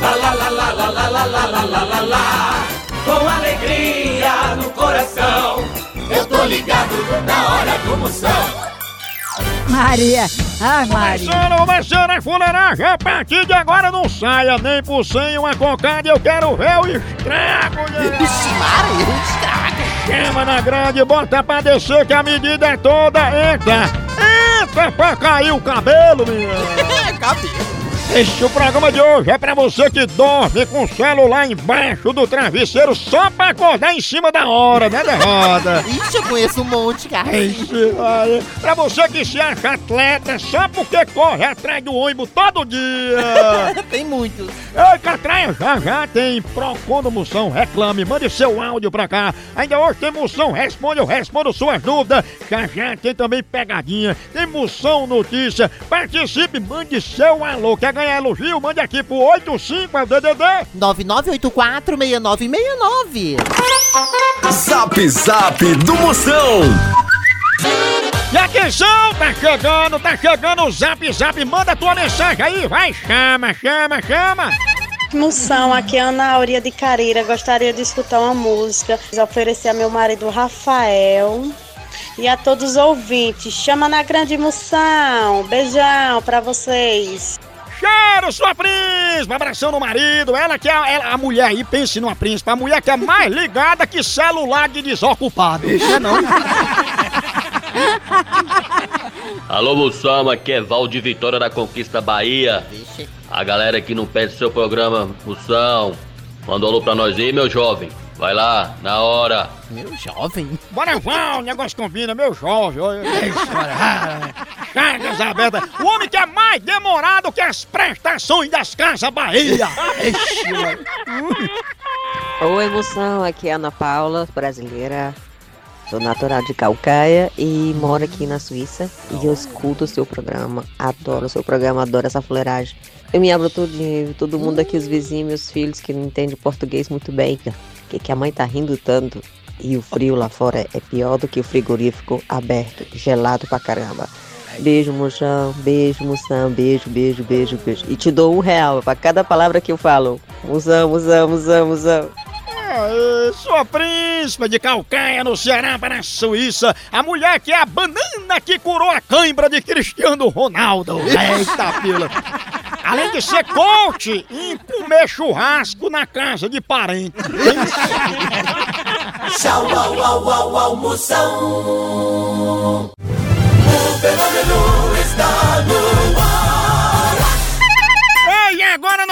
Lá, lá, lá, lá, lá, lá, lá, lá, lá, lá, lá, lá. Com alegria no coração. Eu tô ligado na hora do Moção. Maria, ai Maria. Começando, começando a fuleiragem, a partir de agora não saia nem por cem uma cocada, eu quero ver o estrago, né? Vixe, Maria, um estrago. Chama na grande, bota pra descer que a medida é toda, entra, entra pra cair o cabelo, minha. Cabelo. Este o programa de hoje é pra você que dorme com o celular embaixo do travesseiro só pra acordar em cima da hora, né, derrota? Ixi, eu conheço um monte, cara. Ixi, vai. Pra você que se acha atleta só porque corre atrás do ônibus todo dia. Tem muitos. Ei, Catraia, já já tem Procon do Moção, reclame, mande seu áudio pra cá. Ainda hoje tem Moção, responde, eu respondo suas dúvidas. Já já tem também pegadinha, tem Moção Notícia. Participe, mande seu alô. Quer ganhar elogio? Mande aqui pro 85 é o DDD. 9984-6969. Zap Zap do Moção. E atenção, tá chegando, tá chegando o Zap Zap. Manda tua mensagem aí, vai, chama, chama, chama. Moção, aqui é Ana Auria de Careira. Gostaria de escutar uma música. Oferecer a meu marido Rafael e a todos os ouvintes. Chama na grande moção. Beijão pra vocês. Cheiro, sua príncipe! Abração no marido. Ela que é a, ela- a mulher aí, pense numa príncipe. A mulher que é mais ligada que celular de desocupado. Não é não? Alô, Moção, aqui é Val de Vitória da Conquista Bahia. A galera que não perde seu programa, Moção, manda um alô pra nós aí, meu jovem. Vai lá, na hora. Meu jovem. Bora, Val, o negócio combina, meu jovem. Olha, Chagas abertas. O homem que é mais demorado que as prestações das Casas Bahia. Ixi. Oi, moção, aqui é a Ana Paula, brasileira. Sou natural de Calcaia e moro aqui na Suíça. E eu escuto o seu programa. Adoro o seu programa, adoro essa fuleiragem. Eu me abro tudinho, todo mundo aqui, os vizinhos, meus filhos que não entendem português muito bem. Que, que a mãe tá rindo tanto. E o frio lá fora é pior do que o frigorífico aberto, gelado pra caramba. Beijo, moção, beijo, moção, beijo, beijo, beijo, beijo. E te dou um real pra cada palavra que eu falo. Musão, musão, musão, musão. Aê, sua príncipe de Calcaia, no Ceará, para a Suíça. A mulher que é a banana que curou a cãibra de Cristiano Ronaldo. Eita, pila. Além de ser coach em comer churrasco na casa de parente. Tchau, au, au, au, au, Moção. O fenômeno está no ar.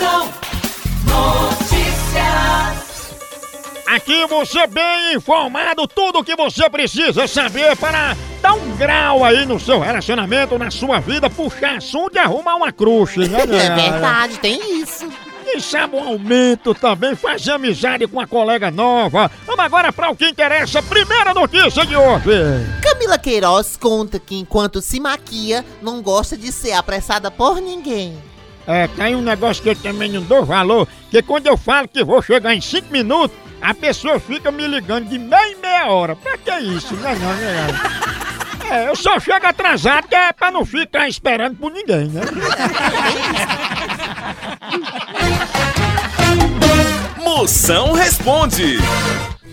Moção Notícias. Aqui você bem informado, tudo o que você precisa saber para dar um grau aí no seu relacionamento, na sua vida, puxar assunto e arrumar uma crush, né? É verdade, tem isso. E quem sabe um aumento também, fazer amizade com uma colega nova. Vamos agora para o que interessa. Primeira notícia de hoje. Camila Queiroz conta que enquanto se maquia, não gosta de ser apressada por ninguém. É, tem um negócio que eu também não dou valor, que quando eu falo que vou chegar em 5 minutos, a pessoa fica me ligando de meia em meia hora. Pra que isso? Não é não, não é não. É, eu só chego atrasado que é pra não ficar esperando por ninguém, né? Moção responde.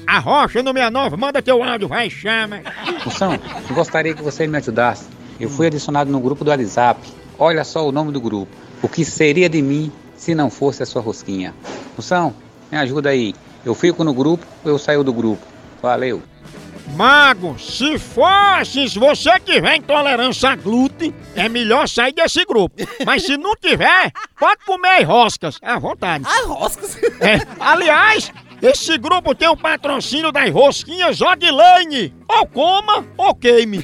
A Rocha no 69, manda teu áudio, vai, chama. Moção, gostaria que você me ajudasse. Eu fui adicionado no grupo do WhatsApp. Olha só o nome do grupo. O que seria de mim se não fosse a sua rosquinha? Moção, me ajuda aí. Eu fico no grupo ou eu saio do grupo? Valeu. Mago, se fosse, se você tiver intolerância a glúten, é melhor sair desse grupo. Mas se não tiver, pode comer roscas, à vontade. Ai, roscas! É, aliás, esse grupo tem o patrocínio das rosquinhas Odilane. Ou coma ou queime.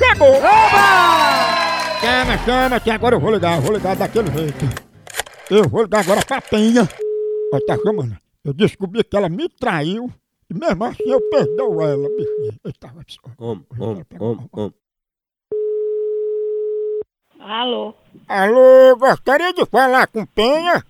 chegou! Chama, chama, que agora eu vou ligar, eu vou ligar daquele jeito. Eu vou ligar agora pra Penha. Ela tá chamando. Eu descobri que ela me traiu e mesmo assim eu perdoo ela, bichinha. Om, om, om, om. Alô, Alô, gostaria de falar com Penha?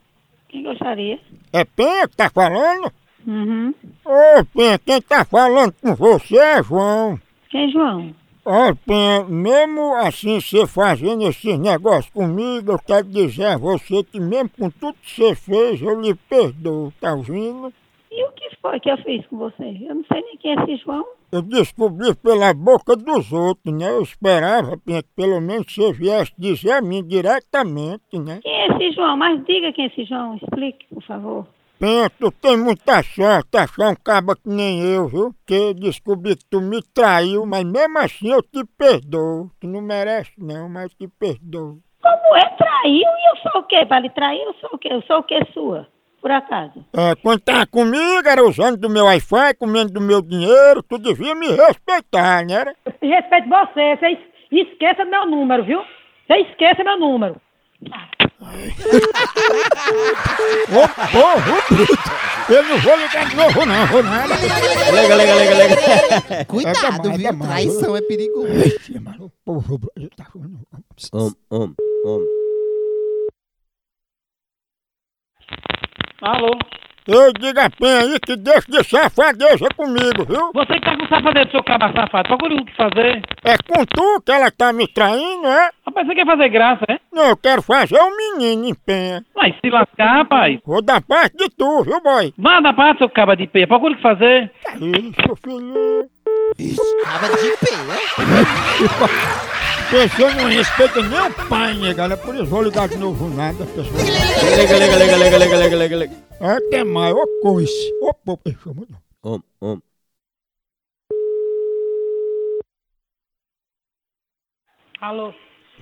quem gostaria? É Penha que tá falando? Uhum. Ô, Penha, quem tá falando com você é João. Quem é João? Ó, Penha, mesmo assim você fazendo esses negócios comigo, eu quero dizer a você que mesmo com tudo que você fez, eu lhe perdoo, tá ouvindo? E o que foi que eu fiz com você? Eu não sei nem quem é esse João. Eu descobri pela boca dos outros, né? Eu esperava, Penha, que pelo menos você viesse dizer a mim diretamente, né? Quem é esse João? Mas diga quem é esse João, explique, por favor. Tu tem muita sorte achar um caba que nem eu, viu? Que descobri que tu me traiu, mas mesmo assim eu te perdoo. Tu não merece não, mas eu te perdoo. Como é traiu e eu sou o quê? Lhe trair, eu sou o quê? Eu sou o quê sua? Por acaso? É, quando tava comigo, era usando do meu Wi-Fi, comendo do meu dinheiro, tu devia me respeitar, né? Respeito você, você es- esqueça meu número, viu? Você esqueça meu número. Ô, porra, bruto! Eu não vou ligar de novo não, vou nada. Lega, lega, lega, lega. Cuidado, demais, viu? é. Traição é perigoso. Ixi, mano, porra, bruto, tá falando. Om, om, om. Alô? Eu digo a Penha aí que deixa de safadeza comigo, viu? Você que tá com safadeza, seu cabra safado, procure o que fazer. É com tu que ela tá me traindo, é? Rapaz, você quer fazer graça, é? Não, eu quero fazer um menino em Penha. Mas se lascar, rapaz. Vou dar parte de tu, viu, boy? Manda pra seu cabra de pé, procure o que fazer. Isso, filho. Tava de pé. Pessoa não respeita nem o pai, negada. Por isso vou ligar de novo nada, pessoal. Lega, lega, lega, lega, lega, lega, lega, lega. Até mais, ô coice. Ô, pô, pessoal, mano. Om, om. Alô?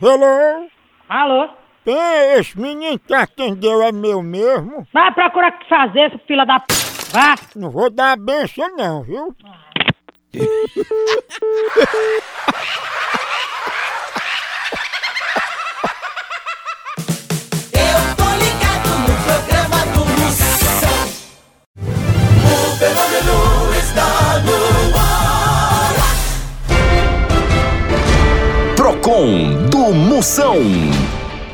Hello? Alô? Penha, esse menino que atendeu é meu mesmo? Vai procurar o que fazer, seu filho da p. Vá! Não vou dar a benção não, viu? Eu Moção.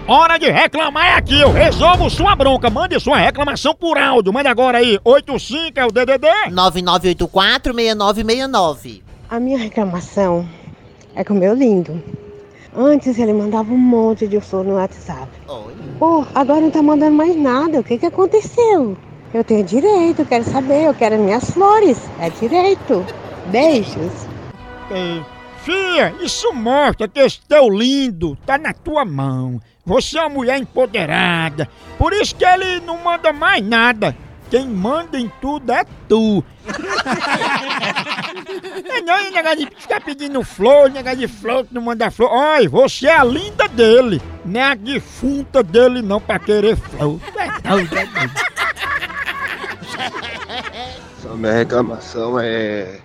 Hora de reclamar é aqui, eu resolvo sua bronca. Mande sua reclamação por áudio. Mande agora aí, 85 é o DDD. 9984-6969. A minha reclamação é com o meu lindo. Antes ele mandava um monte de flor no WhatsApp. Oi. Pô, agora não tá mandando mais nada. O que que aconteceu? Eu tenho direito, eu quero saber, eu quero minhas flores. É direito. Beijos. É, Fia, isso mostra que esse teu lindo tá na tua mão. Você é uma mulher empoderada. Por isso que ele não manda mais nada. Quem manda em tudo é tu. É não, e negócio de ficar pedindo flor, negócio de flor, que não manda flor. Olha, você é a linda dele, não é a defunta dele não pra querer flor. É doido, é doido. Só minha reclamação é.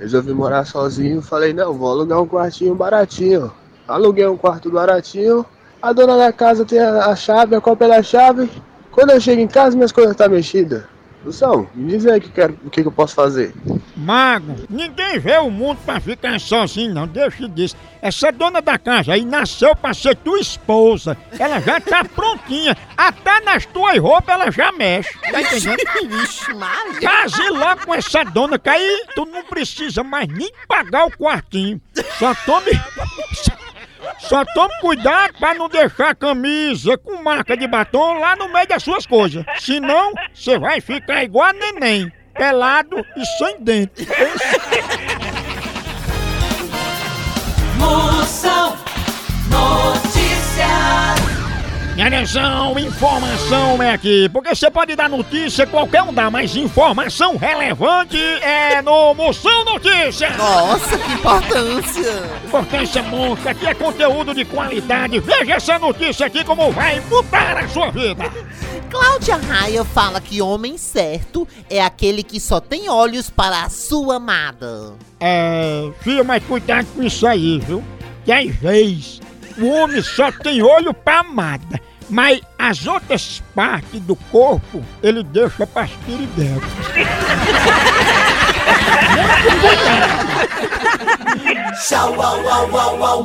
Resolvi morar sozinho, falei, não, vou alugar um quartinho baratinho. Aluguei um quarto baratinho, a dona da casa tem a, a chave, a cópia da chave. Quando eu chego em casa, minhas coisas estão mexidas. Lução, me diz aí o que, quero- o que, eu posso fazer. Mago, ninguém vê o mundo pra ficar sozinho, não. Deixa disso. Essa dona da casa aí nasceu pra ser tua esposa. Ela já tá prontinha. Até nas tuas roupas ela já mexe. Tá entendendo? Case logo com essa dona, que aí tu não precisa mais nem pagar o quartinho. Só tome. Só tome cuidado pra não deixar a camisa com marca de batom lá no meio das suas coisas. Senão, você vai ficar igual a neném, pelado e sem dente. Moção Notícias. Atenção, informação é aqui. Porque você pode dar notícia, qualquer um dá, mas informação relevante é no Moção Notícias. Nossa, que importância. Importância monstra, aqui é conteúdo de qualidade. Veja essa notícia aqui como vai mudar a sua vida. Cláudia Raia fala que homem certo é aquele que só tem olhos para a sua amada. É, filha, mas cuidado com isso aí, viu? Que às vezes o homem só tem olho pra amada, mas as outras partes do corpo ele deixa pras piriguetas. Tchau, au, au, au, au,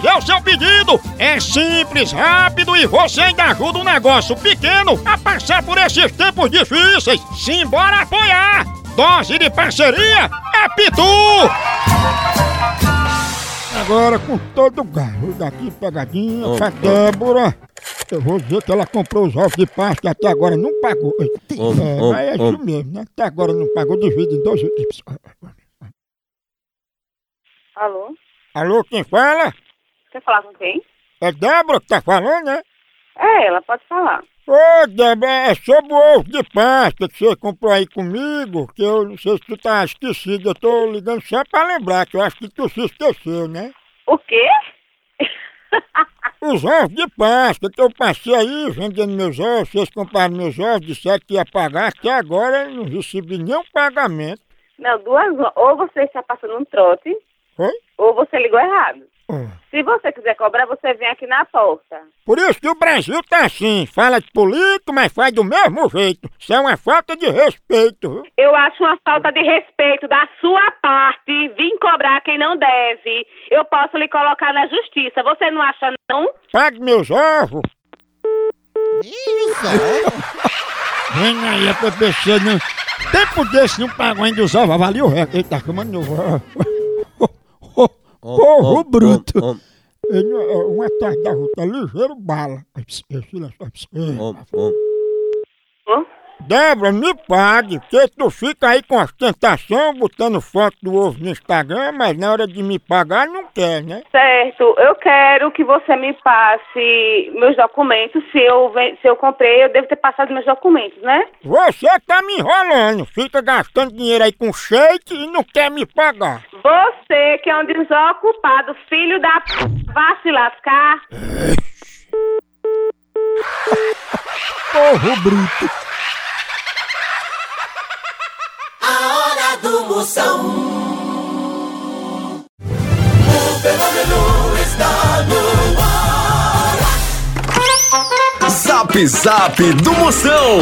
fazer o seu pedido. É simples, rápido e você ainda ajuda um negócio pequeno a passar por esses tempos difíceis. Simbora apoiar! Dose de parceria é Pitu! Agora com todo o galo daqui pegadinha, Om, pra. Débora. Eu vou dizer que ela comprou os ovos de Páscoa e até agora não pagou. Om, É, om, mas é isso mesmo, né? Até agora não pagou, divide em dois. Alô? Alô, quem fala? Quer falar com quem? É Débora que tá falando, né? É, ela pode falar. Ô, Débora, é sobre o ovo de Páscoa que você comprou aí comigo, que eu não sei se tu tá esquecido, eu tô ligando só pra lembrar, que eu acho que tu se esqueceu, né? O quê? Os ovos de Páscoa que eu passei aí vendendo meus ovos, vocês compraram meus ovos, disseram que ia pagar, até agora eu não recebi nenhum pagamento. Não, duas. Ou você está passando um trote, Oi? Ou você ligou errado. Ó. Se você quiser cobrar, você vem aqui na porta. Por isso que o Brasil tá assim, fala de político, mas faz do mesmo jeito. Isso é uma falta de respeito, viu? Eu acho uma falta de respeito da sua parte vir cobrar quem não deve. Eu posso lhe colocar na justiça. Você não acha, não? Pague meus ovos. Ih, só. Vem aí, a PPC não. Tempo desse não pagou ainda os ovos, valeu o recorde. Eita, chamando meu Om, bruto. Ele, é, Um atrás da outra, ligeiro bala. Só, ps, é. Débora, me pague, porque tu fica aí com ostentação, botando foto do ovo no Instagram, mas na hora de me pagar não quer, né? Certo, eu quero que você me passe meus documentos. Se eu, se eu comprei, eu devo ter passado meus documentos, né? Você tá me enrolando, fica gastando dinheiro aí com shake e não quer me pagar. Você que é um desocupado, filho da p... vá se lascar. Povo bruto. Discussão. O fenômeno está no ar. Zap Zap do Moção.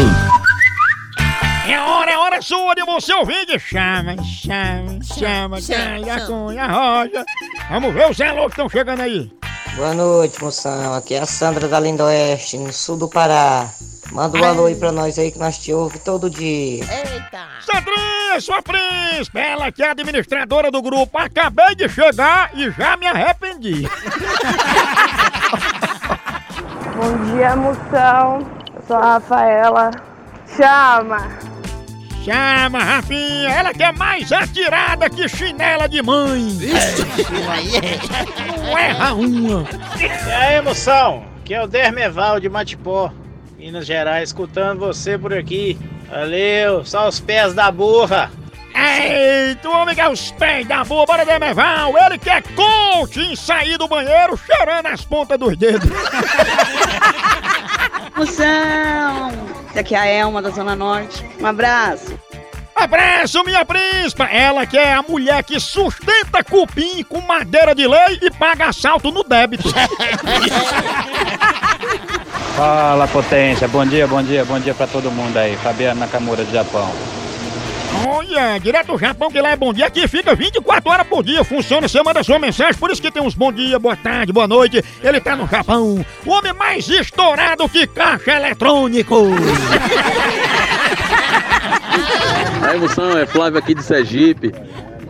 É hora, é hora é sua de você ouvir de chama, chama, chama, calha, cunha, rosa. Vamos ver os elogios que estão chegando aí. Boa noite, moção. Aqui é a Sandra da Linda Oeste, no sul do Pará. Manda um alô aí pra nós aí que nós te ouvimos todo dia. Eita! Sandrinha! Sua príncipe, ela que é administradora do grupo. Acabei de chegar e já me arrependi. Bom dia, moção. Eu sou a Rafaela. Chama! Chama, Rafinha, ela que é mais atirada que chinela de mãe. Não erra uma. E aí, moção? Aqui é o Dermeval de Matipó, Minas Gerais, escutando você por aqui. Valeu, só os pés da burra. Eita, o homem é os pés da boa, bora Demeval. Ele que é coach em sair do banheiro cheirando as pontas dos dedos. Moção! Aqui é a Elma da Zona Norte. Um abraço. Abraço, minha príncipa! Ela que é a mulher que sustenta cupim com madeira de lei e paga assalto no débito. Fala, potência. Bom dia, bom dia, bom dia pra todo mundo aí. Fabiano Nakamura do Japão. Olha, direto do Japão, que lá é bom dia, aqui fica 24 horas por dia, funciona, você manda sua mensagem, por isso que tem uns bom dia, boa tarde, boa noite, ele tá no Japão, o homem mais estourado que caixa eletrônico. Aí, moção, é Flávio aqui de Sergipe.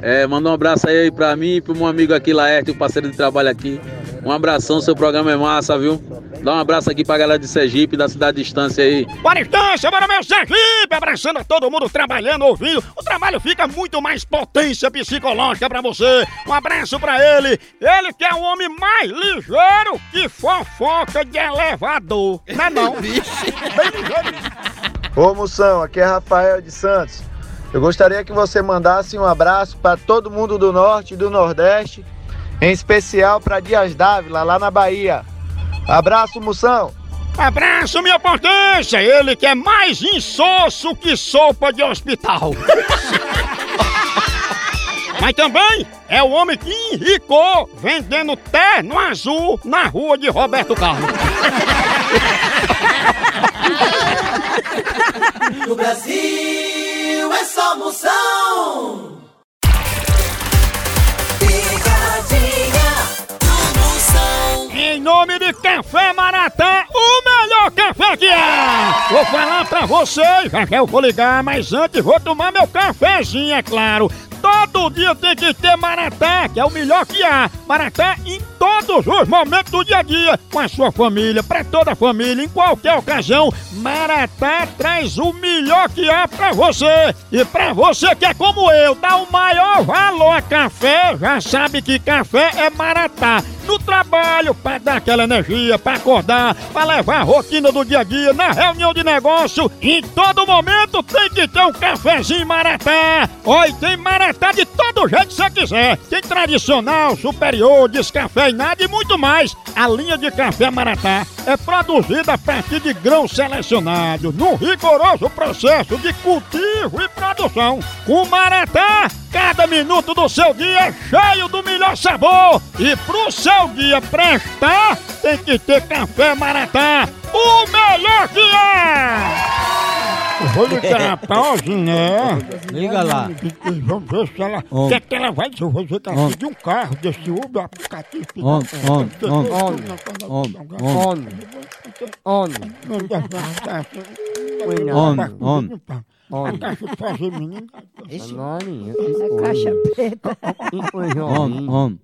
É, manda um abraço aí pra mim e pro meu amigo aqui, Laerte, o parceiro de trabalho aqui. Um abração, seu programa é massa, viu? Dá um abraço aqui pra galera de Sergipe, da cidade de Distância aí. Bora distância, bora meu Sergipe, abraçando a todo mundo trabalhando, ouvindo. O trabalho fica muito mais potência psicológica pra você. Um abraço pra ele. Ele que é o homem mais ligeiro que fofoca de elevador. Não é não? Bem ligeiro. Ô Moção, aqui é Rafael de Santos. Eu gostaria que você mandasse um abraço para todo mundo do Norte e do Nordeste, em especial para Dias Dávila, lá na Bahia. Abraço, Moção! Abraço, minha potência! Ele que é mais insosso que sopa de hospital. Mas também é o homem que enricou vendendo terno azul na rua de Roberto Carlos. No Brasil é só moção. Em nome de Café Maratá, o melhor café que há! Vou falar pra vocês, já eu vou ligar, mas antes vou tomar meu cafezinho, é claro. Todo dia tem que ter Maratá, que é o melhor que há. Maratá em todos os momentos do dia a dia, com a sua família, pra toda a família, em qualquer ocasião. Maratá traz o melhor que há pra você. E pra você que é como eu, dá o maior valor a café, já sabe que café é Maratá. No trabalho, pra dar aquela energia, pra acordar, pra levar a rotina do dia a dia, na reunião de negócio, em todo momento tem que ter um cafezinho Maratá. Oi, tem Maratá de todo jeito que você quiser. Tem tradicional, superior, descafeinado e muito mais. A linha de café Maratá é produzida a partir de grãos selecionados, num rigoroso processo de cultivo e produção. Com Maratá, cada minuto do seu dia é cheio do melhor sabor. E pro seu dia prestar, tem que ter café Maratá, o melhor que é! Eu Vou ligar pra Oziné. Liga lá. Vamos ver se ela. O Homem. que é que ela vai dizer? Eu vou dizer que ela pediu um carro desse Uber aplicativo. Homem, homem, homem, homem, homem, homem. Homem, homem. A caixa de fazer menino. A caixa preta. Homem, homem.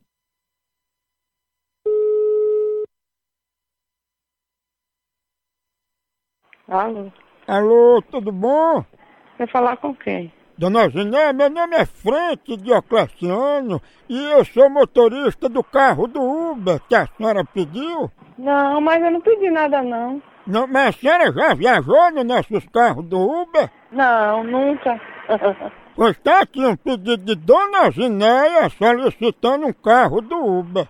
Alô? Alô, tudo bom? Quer falar com quem? Dona Ziné, meu nome é Frente Diocleciano e eu sou motorista do carro do Uber que a senhora pediu. Não, mas eu não pedi nada não. Não, mas a senhora já viajou nos nossos carros do Uber? Não, nunca. Pois tá aqui um pedido de Dona Zinéia solicitando um carro do Uber.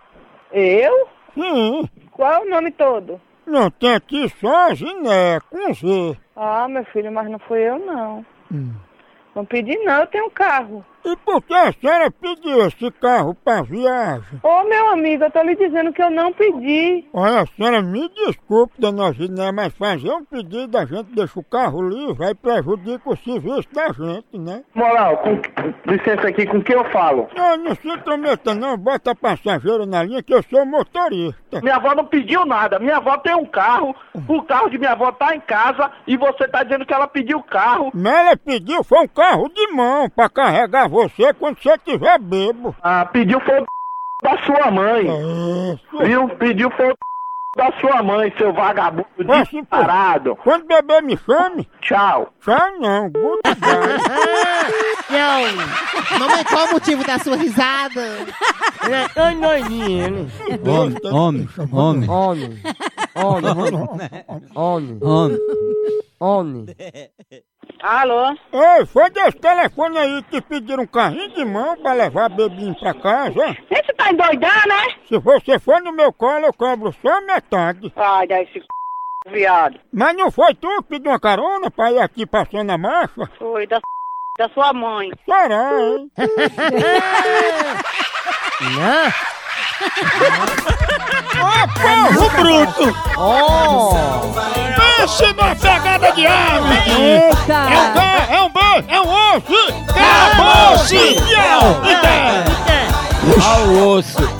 Eu? Sim. Qual é o nome todo? Não, tem aqui só Zinéia, com Z. Ah, meu filho, mas não fui eu não. Não pedi não, eu tenho um carro. E por que a senhora pediu esse carro pra viagem? Ô, meu amigo, eu tô lhe dizendo que eu não pedi. Olha, a senhora me desculpe, dona Giné, mas fazer um pedido a gente deixa o carro livre, aí prejudica o serviço da gente, né? Moral, com, licença aqui, com quem eu falo? Não, não se intrometa não, bota passageiro na linha que eu sou motorista. Minha avó não pediu nada. Minha avó tem um carro, o carro de minha avó tá em casa e você tá dizendo que ela pediu o carro. Mas ela pediu foi um carro de mão pra carregar você quando você tiver bebo. Ah, pediu foi o da sua mãe. Viu? Pediu foi o da sua mãe, seu vagabundo disparado. Quando beber me chame. Tchau. Tchau não, goodbye. Não. Mamãe, qual o motivo da sua risada? Ele é tão doidinho, ele. Homem, homem, homem. Homem. Homem. Homem. Homem. Homem. Alô? Oi, foi desse telefone aí que pediram um carrinho de mão pra levar bebinho pra casa? Esse tá endoidando, né? Se você for no meu colo, eu cobro só metade. Ai, dá esse c... viado. Mas não foi tu que pediu uma carona pra ir aqui passando a marcha? Foi da, da sua mãe. Será, hein? Não. Ô, porro bruto! Oh! Pense na pegada de arma! Eita! É um K, é um B, é um osso! Acabou-se! Ao osso.